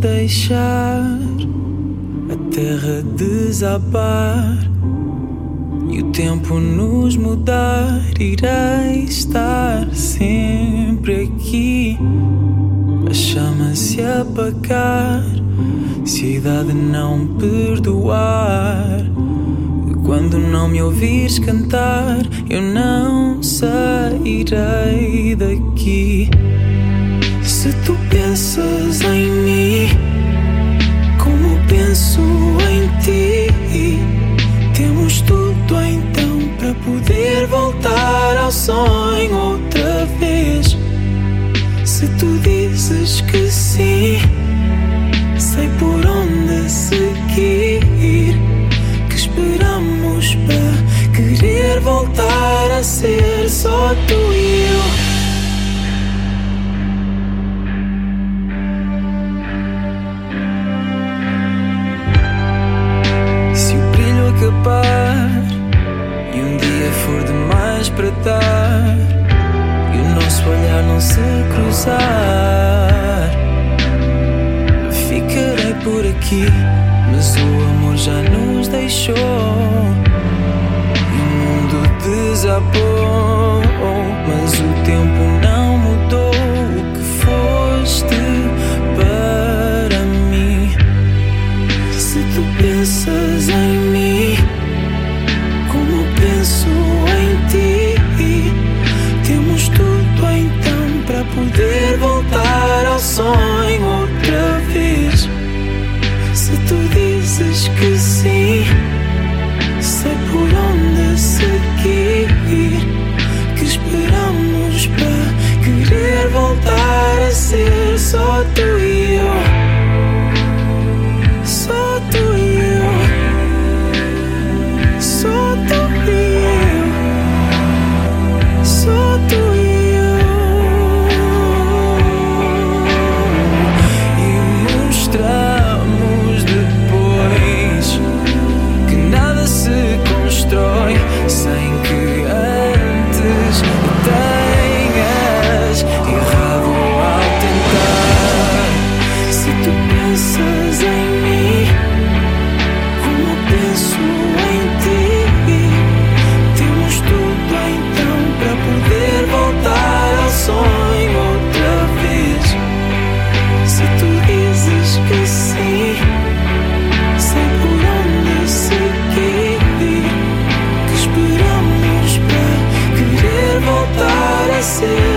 deixar a terra desabar e o tempo nos mudar, irei estar sempre aqui. A chama se apagar, se a idade não perdoar. Quando não me ouvires cantar, eu não sairei daqui. Se tu pensas em mim, tudo então para poder voltar ao sonho outra vez. Se tu dizes que sim, sei por onde seguir. Que esperamos para querer voltar a ser só tu dar e o nosso olhar não se cruzar, ficarei por aqui. Mas o amor já nos deixou e o mundo desabou. say